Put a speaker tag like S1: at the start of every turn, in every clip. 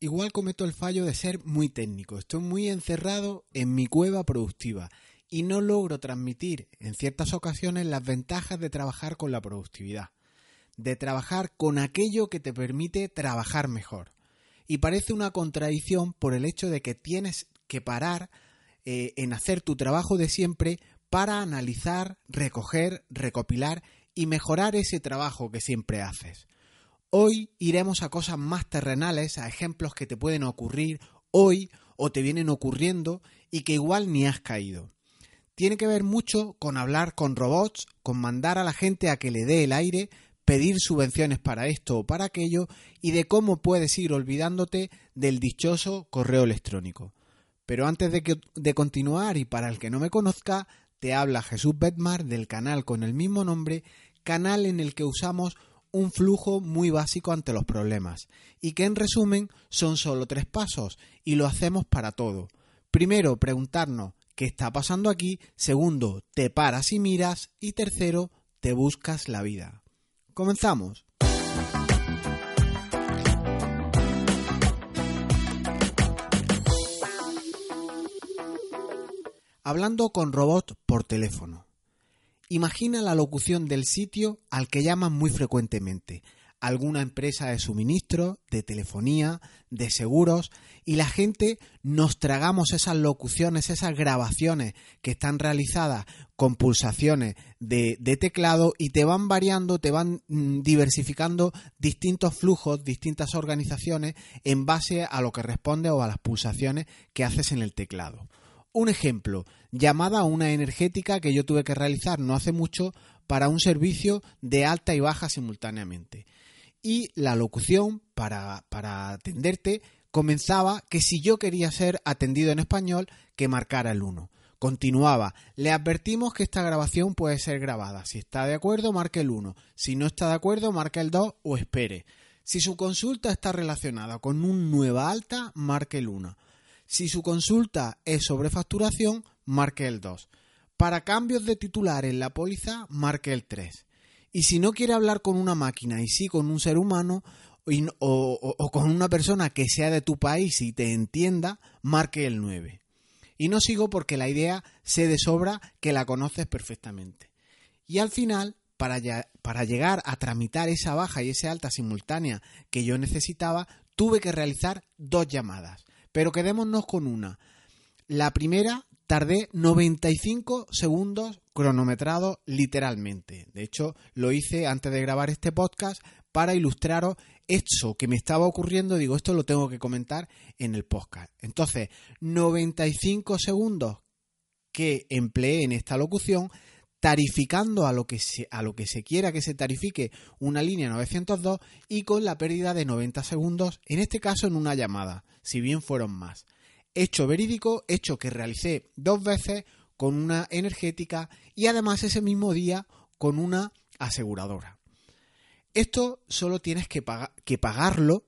S1: igual cometo el fallo de ser muy técnico. Estoy muy encerrado en mi cueva productiva y no logro transmitir en ciertas ocasiones las ventajas de trabajar con la productividad, de trabajar con aquello que te permite trabajar mejor. Y parece una contradicción por el hecho de que tienes que parar eh, en hacer tu trabajo de siempre para analizar, recoger, recopilar y mejorar ese trabajo que siempre haces. Hoy iremos a cosas más terrenales, a ejemplos que te pueden ocurrir hoy o te vienen ocurriendo y que igual ni has caído. Tiene que ver mucho con hablar con robots, con mandar a la gente a que le dé el aire, pedir subvenciones para esto o para aquello y de cómo puedes ir olvidándote del dichoso correo electrónico. Pero antes de, de continuar y para el que no me conozca, te habla Jesús Betmar del canal con el mismo nombre, canal en el que usamos un flujo muy básico ante los problemas y que en resumen son solo tres pasos y lo hacemos para todo. Primero, preguntarnos qué está pasando aquí. Segundo, te paras y miras. Y tercero, te buscas la vida. Comenzamos. Hablando con robot por teléfono. Imagina la locución del sitio al que llaman muy frecuentemente, alguna empresa de suministro, de telefonía, de seguros, y la gente nos tragamos esas locuciones, esas grabaciones que están realizadas con pulsaciones de, teclado y te van variando, te van mm, diversificando distintos flujos, distintas organizaciones en base a lo que responde o a las pulsaciones que haces en el teclado. Un ejemplo, llamada a una energética que yo tuve que realizar no hace mucho para un servicio de alta y baja simultáneamente. Y la locución para, para atenderte comenzaba que si yo quería ser atendido en español, que marcara el 1. Continuaba, le advertimos que esta grabación puede ser grabada. Si está de acuerdo, marque el 1. Si no está de acuerdo, marque el 2 o espere. Si su consulta está relacionada con un nueva alta, marque el 1. Si su consulta es sobre facturación, marque el 2. Para cambios de titular en la póliza, marque el 3. Y si no quiere hablar con una máquina y sí con un ser humano o, con una persona que sea de tu país y te entienda, marque el 9. Y no sigo porque la idea se de sobra que la conoces perfectamente. Y al final, para, para, llegar a tramitar esa baja y esa alta simultánea que yo necesitaba, tuve que realizar dos llamadas. Pero quedémonos con una. La primera tardé 95 segundos cronometrado literalmente. De hecho, lo hice antes de grabar este podcast para ilustraros esto que me estaba ocurriendo. Digo, esto lo tengo que comentar en el podcast. Entonces, 95 segundos que empleé en esta locución tarificando a lo que se, a lo que se quiera que se tarifique una línea 902 y con la pérdida de 90 segundos, en este caso en una llamada, si bien fueron más. Hecho verídico, hecho que realicé dos veces con una energética y además ese mismo día con una aseguradora. Esto solo tienes que, que pagarlo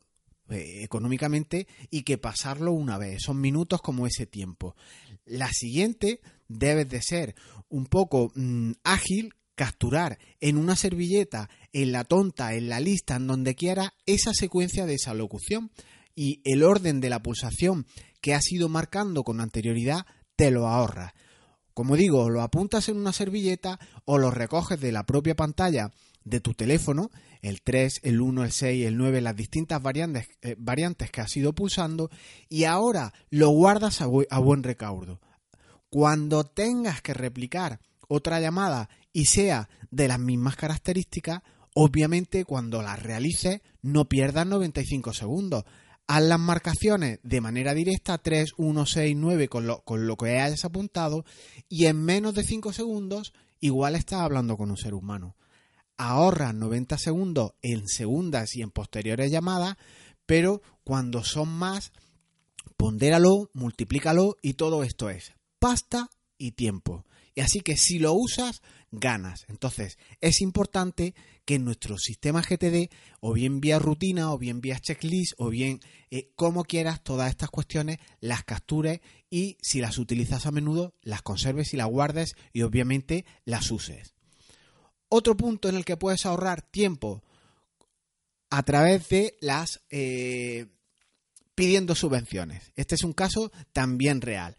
S1: eh, económicamente y que pasarlo una vez. Son minutos como ese tiempo. La siguiente debes de ser un poco mm, ágil, capturar en una servilleta, en la tonta, en la lista, en donde quiera, esa secuencia de esa locución y el orden de la pulsación que has ido marcando con anterioridad te lo ahorras. Como digo, lo apuntas en una servilleta o lo recoges de la propia pantalla de tu teléfono, el 3, el 1, el 6, el 9, las distintas variantes, eh, variantes que has ido pulsando y ahora lo guardas a, a buen recaudo. Cuando tengas que replicar otra llamada y sea de las mismas características, obviamente cuando la realices no pierdas 95 segundos. Haz las marcaciones de manera directa 3, 1, 6, 9 con lo, con lo que hayas apuntado y en menos de 5 segundos igual estás hablando con un ser humano. Ahorras 90 segundos en segundas y en posteriores llamadas, pero cuando son más, pondéralo, multiplícalo y todo esto es pasta y tiempo. Y así que si lo usas, ganas. Entonces, es importante que en nuestro sistema GTD, o bien vía rutina, o bien vía checklist, o bien eh, como quieras, todas estas cuestiones las captures y si las utilizas a menudo, las conserves y las guardes y obviamente las uses. Otro punto en el que puedes ahorrar tiempo a través de las eh, pidiendo subvenciones. Este es un caso también real.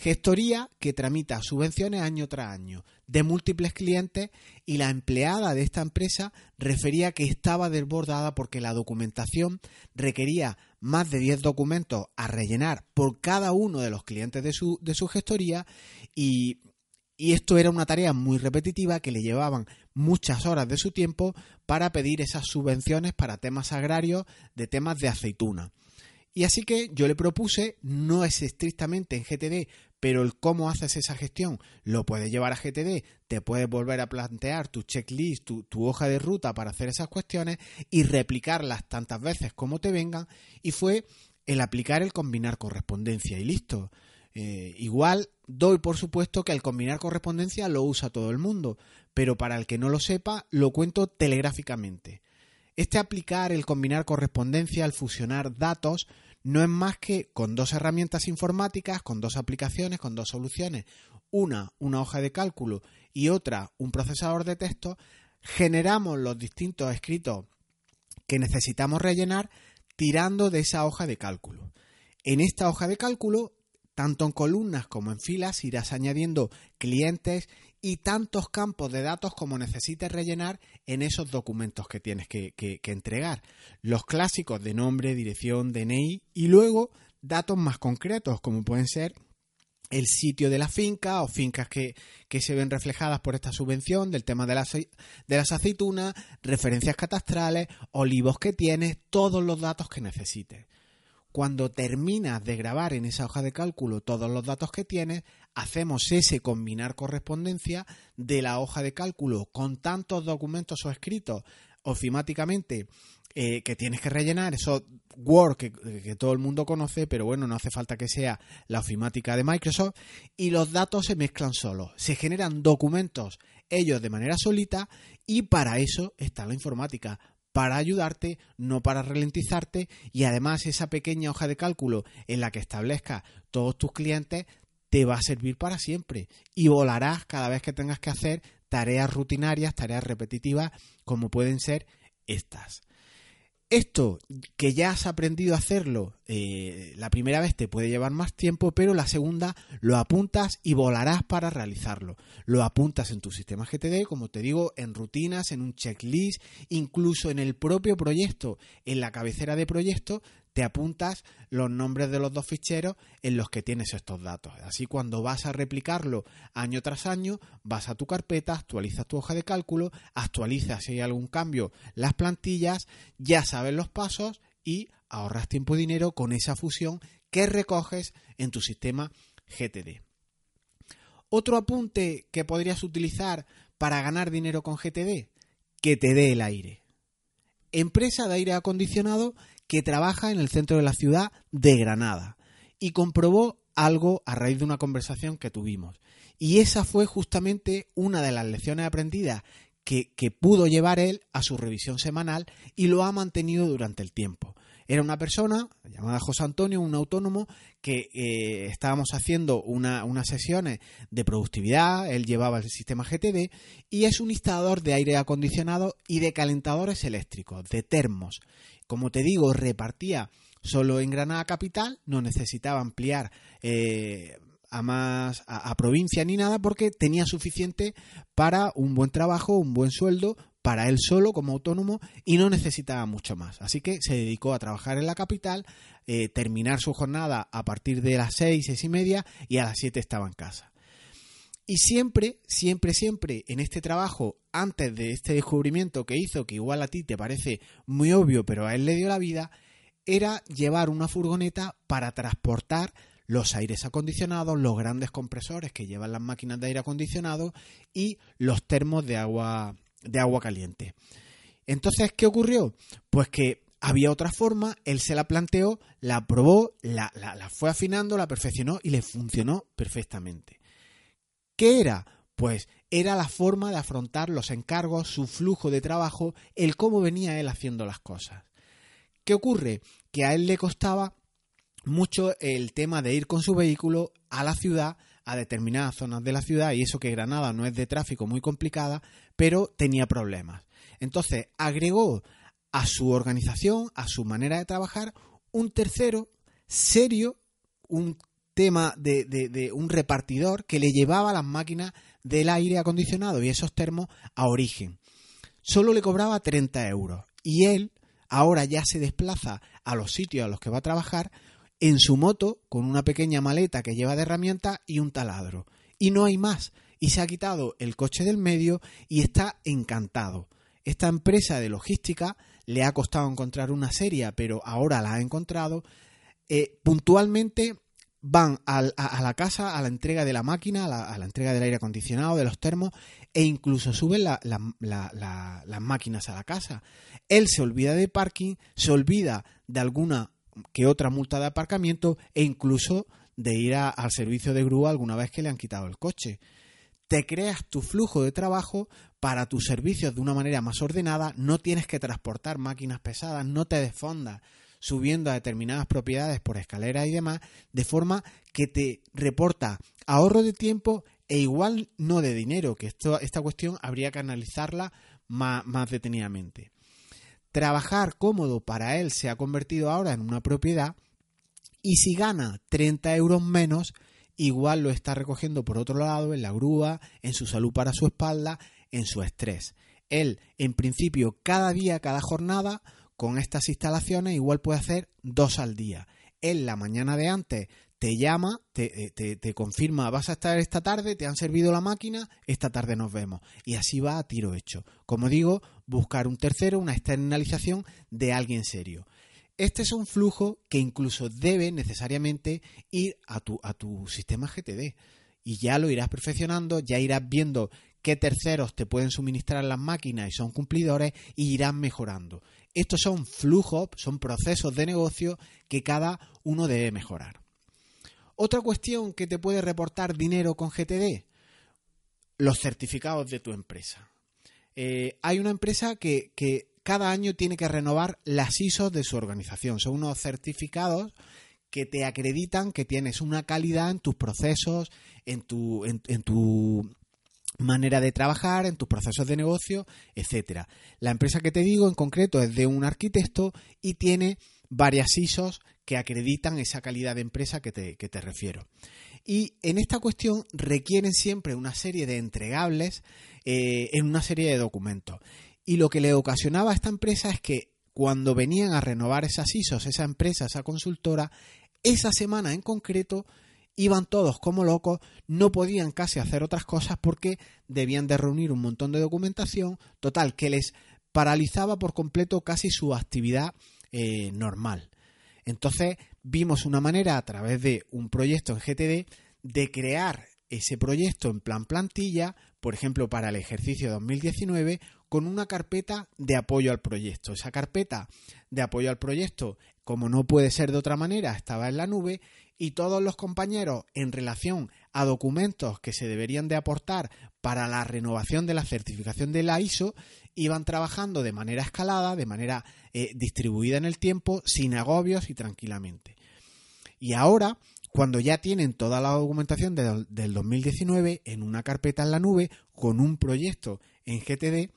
S1: Gestoría que tramita subvenciones año tras año de múltiples clientes y la empleada de esta empresa refería que estaba desbordada porque la documentación requería más de 10 documentos a rellenar por cada uno de los clientes de su, de su gestoría y, y esto era una tarea muy repetitiva que le llevaban muchas horas de su tiempo para pedir esas subvenciones para temas agrarios de temas de aceituna. Y así que yo le propuse, no es estrictamente en GTD, pero el cómo haces esa gestión lo puedes llevar a GTD, te puedes volver a plantear tu checklist, tu, hoja de ruta para hacer esas cuestiones y replicarlas tantas veces como te vengan. Y fue el aplicar el combinar correspondencia y listo. Eh, igual doy por supuesto que el combinar correspondencia lo usa todo el mundo, pero para el que no lo sepa lo cuento telegráficamente. Este aplicar el combinar correspondencia, al fusionar datos, no es más que con dos herramientas informáticas, con dos aplicaciones, con dos soluciones, una, una hoja de cálculo y otra, un procesador de texto, generamos los distintos escritos que necesitamos rellenar tirando de esa hoja de cálculo. En esta hoja de cálculo, tanto en columnas como en filas, irás añadiendo clientes y tantos campos de datos como necesites rellenar en esos documentos que tienes que, entregar. Los clásicos de nombre, dirección, DNI y luego datos más concretos como pueden ser el sitio de la finca o fincas que, se ven reflejadas por esta subvención del tema de las, de las aceitunas, referencias catastrales, olivos que tienes, todos los datos que necesites. Cuando terminas de grabar en esa hoja de cálculo todos los datos que tienes, hacemos ese combinar correspondencia de la hoja de cálculo con tantos documentos o escritos ofimáticamente eh, que tienes que rellenar, eso Word que, que, todo el mundo conoce, pero bueno, no hace falta que sea la ofimática de Microsoft, y los datos se mezclan solos, se generan documentos ellos de manera solita y para eso está la informática, para ayudarte, no para ralentizarte y además esa pequeña hoja de cálculo en la que establezcas todos tus clientes te va a servir para siempre y volarás cada vez que tengas que hacer tareas rutinarias, tareas repetitivas como pueden ser estas. Esto que ya has aprendido a hacerlo eh, la primera vez te puede llevar más tiempo, pero la segunda lo apuntas y volarás para realizarlo. Lo apuntas en tu sistema GTD, como te digo, en rutinas, en un checklist, incluso en el propio proyecto, en la cabecera de proyecto, te apuntas los nombres de los dos ficheros en los que tienes estos datos. Así cuando vas a replicarlo año tras año, vas a tu carpeta, actualizas tu hoja de cálculo, actualizas si hay algún cambio las plantillas, ya sabes los pasos y ahorras tiempo y dinero con esa fusión que recoges en tu sistema GTD. Otro apunte que podrías utilizar para ganar dinero con GTD, que te dé el aire. Empresa de aire acondicionado que trabaja en el centro de la ciudad de Granada y comprobó algo a raíz de una conversación que tuvimos. Y esa fue justamente una de las lecciones aprendidas que, pudo llevar él a su revisión semanal y lo ha mantenido durante el tiempo. Era una persona llamada José Antonio, un autónomo, que eh, estábamos haciendo unas sesiones de productividad, él llevaba el sistema GTD y es un instalador de aire acondicionado y de calentadores eléctricos, de termos. Como te digo, repartía solo en Granada Capital, no necesitaba ampliar eh, a más a, provincia ni nada porque tenía suficiente para un buen trabajo, un buen sueldo para él solo como autónomo y no necesitaba mucho más. Así que se dedicó a trabajar en la capital, eh, terminar su jornada a partir de las seis, seis y media y a las siete estaba en casa. Y siempre, siempre, siempre en este trabajo, antes de este descubrimiento que hizo, que igual a ti te parece muy obvio, pero a él le dio la vida, era llevar una furgoneta para transportar los aires acondicionados, los grandes compresores que llevan las máquinas de aire acondicionado y los termos de agua, de agua caliente. Entonces, ¿qué ocurrió? Pues que había otra forma, él se la planteó, la probó, la, la fue afinando, la perfeccionó y le funcionó perfectamente. ¿Qué era? Pues era la forma de afrontar los encargos, su flujo de trabajo, el cómo venía él haciendo las cosas. ¿Qué ocurre? Que a él le costaba mucho el tema de ir con su vehículo a la ciudad, a determinadas zonas de la ciudad, y eso que Granada no es de tráfico muy complicada, pero tenía problemas. Entonces agregó a su organización, a su manera de trabajar, un tercero serio un tema de, de, un repartidor que le llevaba las máquinas del aire acondicionado y esos termos a origen. Solo le cobraba 30 euros y él ahora ya se desplaza a los sitios a los que va a trabajar en su moto con una pequeña maleta que lleva de herramientas y un taladro. Y no hay más. Y se ha quitado el coche del medio y está encantado. Esta empresa de logística le ha costado encontrar una serie, pero ahora la ha encontrado. Eh, puntualmente van a, la casa a la entrega de la máquina, a la, entrega del aire acondicionado, de los termos, e incluso suben las máquinas a la casa. Él se olvida de parking, se olvida de alguna que otra multa de aparcamiento e incluso de ir al servicio de grúa alguna vez que le han quitado el coche. Te creas tu flujo de trabajo para tus servicios de una manera más ordenada, no tienes que transportar máquinas pesadas, no te desfondas subiendo a determinadas propiedades por escalera y demás, de forma que te reporta ahorro de tiempo e igual no de dinero, que esto, esta cuestión habría que analizarla más, más detenidamente. Trabajar cómodo para él se ha convertido ahora en una propiedad y si gana 30 euros menos, igual lo está recogiendo por otro lado, en la grúa, en su salud para su espalda, en su estrés. Él, en principio, cada día, cada jornada, con estas instalaciones igual puede hacer dos al día. Él la mañana de antes te llama, te, te, confirma, vas a estar esta tarde, te han servido la máquina, esta tarde nos vemos. Y así va a tiro hecho. Como digo, buscar un tercero, una externalización de alguien serio. Este es un flujo que incluso debe necesariamente ir a tu, a tu sistema GTD. Y ya lo irás perfeccionando, ya irás viendo qué terceros te pueden suministrar las máquinas y son cumplidores y irás mejorando. Estos son flujos, son procesos de negocio que cada uno debe mejorar. Otra cuestión que te puede reportar dinero con GTD, los certificados de tu empresa. Eh, hay una empresa que, cada año tiene que renovar las ISO de su organización. Son unos certificados que te acreditan que tienes una calidad en tus procesos, en tu, en tu manera de trabajar, en tus procesos de negocio, etcétera. La empresa que te digo en concreto es de un arquitecto y tiene varias ISOs que acreditan esa calidad de empresa que te, refiero. Y en esta cuestión requieren siempre una serie de entregables eh, en una serie de documentos. Y lo que le ocasionaba a esta empresa es que cuando venían a renovar esas ISOs, esa empresa, esa consultora, esa semana en concreto iban todos como locos, no podían casi hacer otras cosas porque debían de reunir un montón de documentación, total, que les paralizaba por completo casi su actividad eh, normal. Entonces vimos una manera a través de un proyecto en GTD de crear ese proyecto en plan plantilla, por ejemplo, para el ejercicio 2019, con una carpeta de apoyo al proyecto. Esa carpeta de apoyo al proyecto, como no puede ser de otra manera, estaba en la nube y todos los compañeros en relación a documentos que se deberían de aportar para la renovación de la certificación de la ISO iban trabajando de manera escalada, de manera eh, distribuida en el tiempo, sin agobios y tranquilamente. Y ahora, cuando ya tienen toda la documentación del 2019 en una carpeta en la nube con un proyecto en GTD,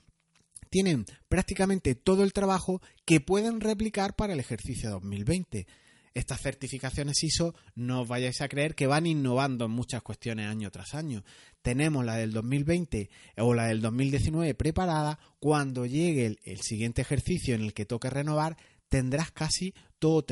S1: tienen prácticamente todo el trabajo que pueden replicar para el ejercicio 2020 estas certificaciones ISO no os vayáis a creer que van innovando en muchas cuestiones año tras año. Tenemos la del 2020 o la del 2019 preparada. Cuando llegue el, siguiente ejercicio en el que toque renovar, tendrás casi todo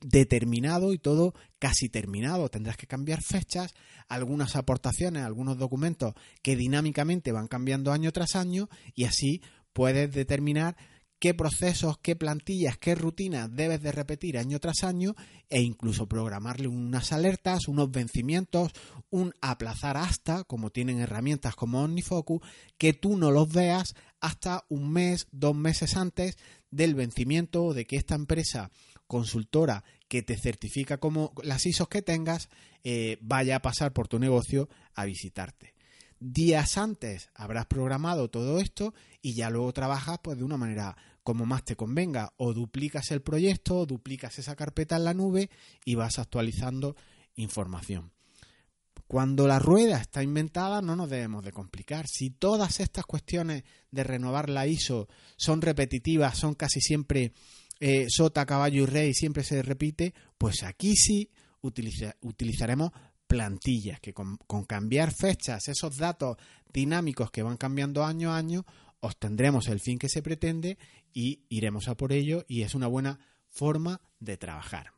S1: determinado y todo casi terminado. Tendrás que cambiar fechas, algunas aportaciones, algunos documentos que dinámicamente van cambiando año tras año y así puedes determinar qué procesos, qué plantillas, qué rutinas debes de repetir año tras año e incluso programarle unas alertas, unos vencimientos, un aplazar hasta, como tienen herramientas como OmniFocus, que tú no los veas hasta un mes, dos meses antes del vencimiento de que esta empresa consultora que te certifica como las ISOs que tengas eh, vaya a pasar por tu negocio a visitarte. Días antes habrás programado todo esto y ya luego trabajas pues de una manera como más te convenga o duplicas el proyecto o duplicas esa carpeta en la nube y vas actualizando información. Cuando la rueda está inventada no nos debemos de complicar. Si todas estas cuestiones de renovar la ISO son repetitivas, son casi siempre eh, sota, caballo y rey siempre se repite, pues aquí sí utilizaremos plantillas que con, cambiar fechas, esos datos dinámicos que van cambiando año a año, obtendremos el fin que se pretende y iremos a por ello y es una buena forma de trabajar.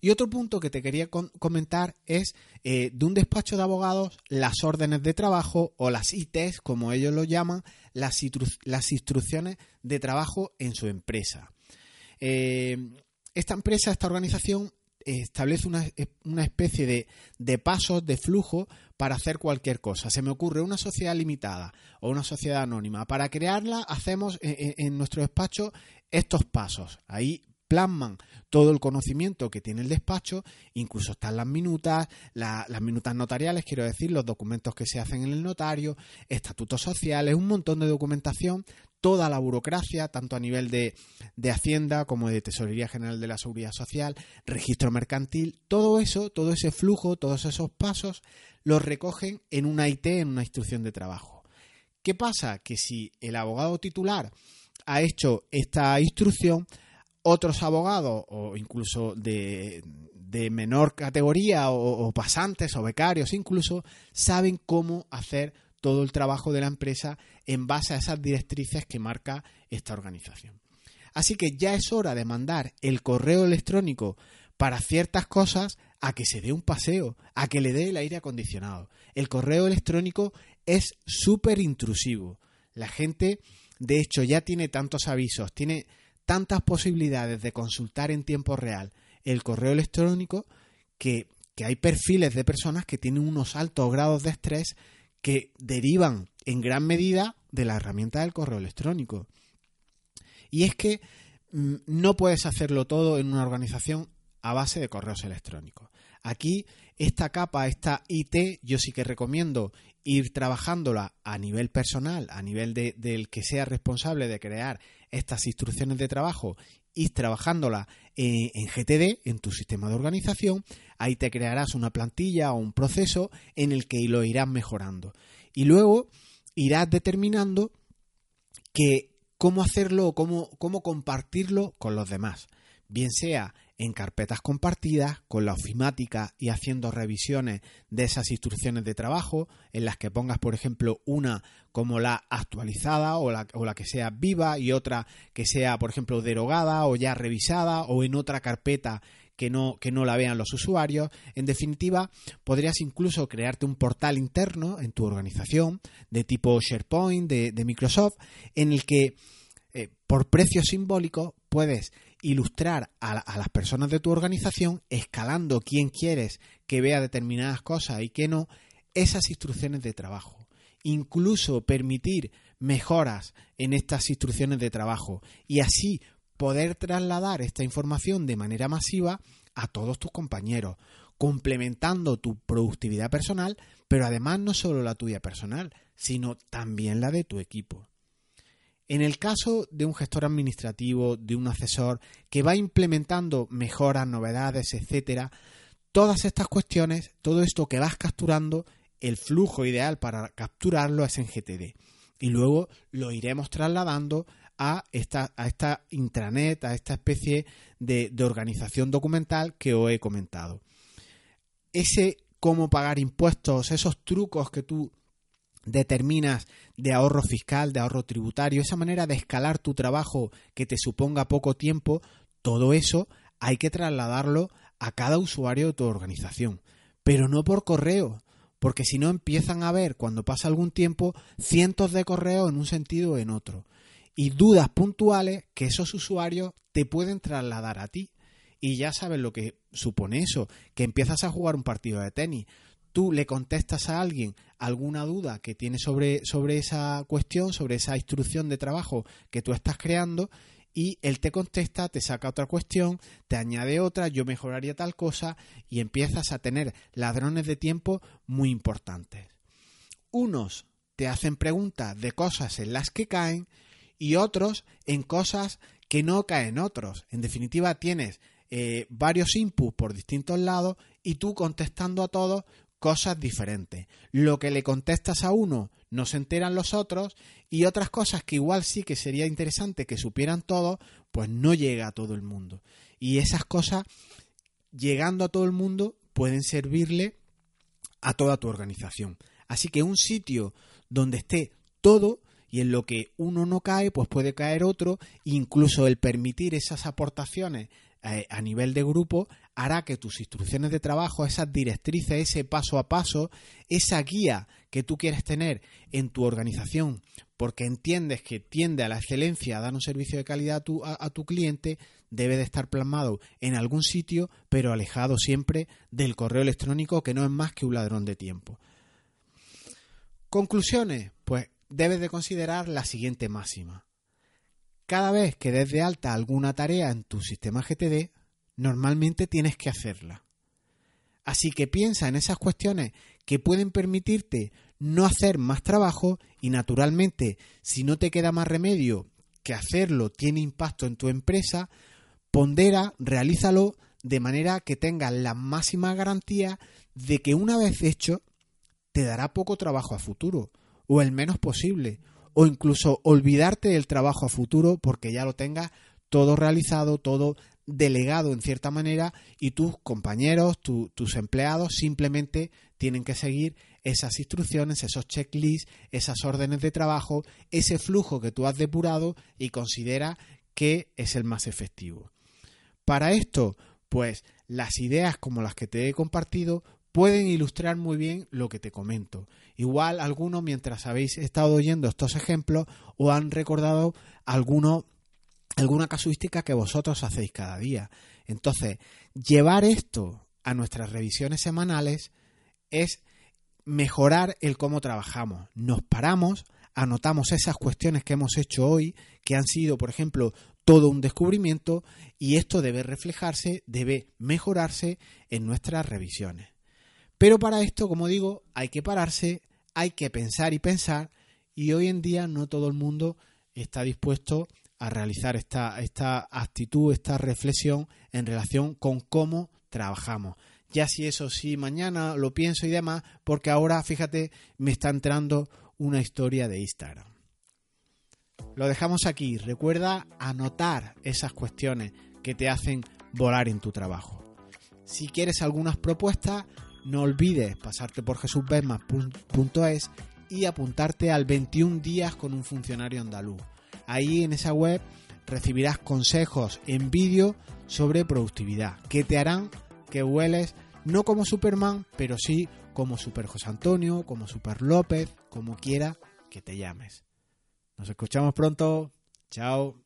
S1: Y otro punto que te quería comentar es eh, de un despacho de abogados las órdenes de trabajo o las ITs, como ellos lo llaman, las, instrucciones de trabajo en su empresa. Eh, esta empresa, esta organización establece una, especie de, de, pasos, de flujo para hacer cualquier cosa. Se me ocurre una sociedad limitada o una sociedad anónima. Para crearla hacemos en, en nuestro despacho estos pasos. Ahí plasman todo el conocimiento que tiene el despacho, incluso están las minutas, las minutas notariales, quiero decir, los documentos que se hacen en el notario, estatutos sociales, un montón de documentación, toda la burocracia, tanto a nivel de, de Hacienda como de Tesorería General de la Seguridad Social, registro mercantil, todo eso, todo ese flujo, todos esos pasos, los recogen en una IT, en una instrucción de trabajo. ¿Qué pasa? Que si el abogado titular ha hecho esta instrucción, otros abogados o incluso de, menor categoría o, pasantes o becarios incluso saben cómo hacer todo el trabajo de la empresa en base a esas directrices que marca esta organización. Así que ya es hora de mandar el correo electrónico para ciertas cosas a que se dé un paseo, a que le dé el aire acondicionado. El correo electrónico es súper intrusivo. La gente, de hecho, ya tiene tantos avisos, tiene tantas posibilidades de consultar en tiempo real el correo electrónico que, hay perfiles de personas que tienen unos altos grados de estrés que derivan en gran medida de la herramienta del correo electrónico. Y es que mm, no puedes hacerlo todo en una organización a base de correos electrónicos. Aquí, esta capa, esta IT, yo sí que recomiendo ir trabajándola a nivel personal, a nivel del que sea responsable de crear estas instrucciones de trabajo, ir trabajándola en, en GTD, en tu sistema de organización, ahí te crearás una plantilla o un proceso en el que lo irás mejorando. Y luego irás determinando que cómo hacerlo o cómo, cómo compartirlo con los demás, bien sea en carpetas compartidas con la ofimática y haciendo revisiones de esas instrucciones de trabajo en las que pongas, por ejemplo, una como la actualizada o la, o la que sea viva y otra que sea, por ejemplo, derogada o ya revisada o en otra carpeta que no, que no la vean los usuarios. En definitiva, podrías incluso crearte un portal interno en tu organización de tipo SharePoint de, Microsoft en el que eh, por precio simbólico puedes ilustrar a, las personas de tu organización, escalando quién quieres que vea determinadas cosas y qué no, esas instrucciones de trabajo. Incluso permitir mejoras en estas instrucciones de trabajo y así poder trasladar esta información de manera masiva a todos tus compañeros, complementando tu productividad personal, pero además no solo la tuya personal, sino también la de tu equipo. En el caso de un gestor administrativo, de un asesor que va implementando mejoras, novedades, etcétera, todas estas cuestiones, todo esto que vas capturando, el flujo ideal para capturarlo es en GTD. Y luego lo iremos trasladando a esta, intranet, a esta especie de, de organización documental que os he comentado. Ese cómo pagar impuestos, esos trucos que tú determinas de ahorro fiscal, de ahorro tributario, esa manera de escalar tu trabajo que te suponga poco tiempo, todo eso hay que trasladarlo a cada usuario de tu organización, pero no por correo, porque si no empiezan a ver cuando pasa algún tiempo cientos de correos en un sentido o en otro. Y dudas puntuales que esos usuarios te pueden trasladar a ti. Y ya sabes lo que supone eso, que empiezas a jugar un partido de tenis tú le contestas a alguien alguna duda que tiene sobre, sobre esa cuestión, sobre esa instrucción de trabajo que tú estás creando, y él te contesta, te saca otra cuestión, te añade otra, yo mejoraría tal cosa, y empiezas a tener ladrones de tiempo muy importantes. Unos te hacen preguntas de cosas en las que caen y otros en cosas que no caen otros. En definitiva, tienes eh, varios inputs por distintos lados y tú contestando a todos cosas diferentes. Lo que le contestas a uno no se enteran los otros y otras cosas que igual sí que sería interesante que supieran todos, pues no llega a todo el mundo. Y esas cosas, llegando a todo el mundo, pueden servirle a toda tu organización. Así que un sitio donde esté todo y en lo que uno no cae, pues puede caer otro, incluso el permitir esas aportaciones eh, a nivel de grupo hará que tus instrucciones de trabajo, esas directrices, ese paso a paso, esa guía que tú quieres tener en tu organización, porque entiendes que tiende a la excelencia, a dar un servicio de calidad a tu, a tu cliente, debe de estar plasmado en algún sitio, pero alejado siempre del correo electrónico, que no es más que un ladrón de tiempo. Conclusiones, pues debes de considerar la siguiente máxima. Cada vez que des de alta alguna tarea en tu sistema GTD, normalmente tienes que hacerla. Así que piensa en esas cuestiones que pueden permitirte no hacer más trabajo y naturalmente si no te queda más remedio que hacerlo tiene impacto en tu empresa, pondera, realízalo de manera que tengas la máxima garantía de que una vez hecho te dará poco trabajo a futuro o el menos posible o incluso olvidarte del trabajo a futuro porque ya lo tengas todo realizado, todo delegado en cierta manera y tus compañeros, tus empleados simplemente tienen que seguir esas instrucciones, esos checklists, esas órdenes de trabajo, ese flujo que tú has depurado y considera que es el más efectivo. Para esto, pues las ideas como las que te he compartido pueden ilustrar muy bien lo que te comento. Igual algunos, mientras habéis estado oyendo estos ejemplos, os han recordado alguno, alguna casuística que vosotros hacéis cada día. Entonces, llevar esto a nuestras revisiones semanales es mejorar el cómo trabajamos. Nos paramos, anotamos esas cuestiones que hemos hecho hoy, que han sido, por ejemplo, todo un descubrimiento, y esto debe reflejarse, debe mejorarse en nuestras revisiones. Pero para esto, como digo, hay que pararse, hay que pensar y pensar y hoy en día no todo el mundo está dispuesto a realizar esta, esta actitud, esta reflexión en relación con cómo trabajamos. Ya si eso sí, mañana lo pienso y demás, porque ahora, fíjate, me está entrando una historia de Instagram. Lo dejamos aquí. Recuerda anotar esas cuestiones que te hacen volar en tu trabajo. Si quieres algunas propuestas, no olvides pasarte por jesusbesmas.es y apuntarte al 21 días con un funcionario andaluz. Ahí en esa web recibirás consejos en vídeo sobre productividad que te harán que hueles no como Superman, pero sí como Super José Antonio, como Super López, como quiera que te llames. Nos escuchamos pronto. Chao.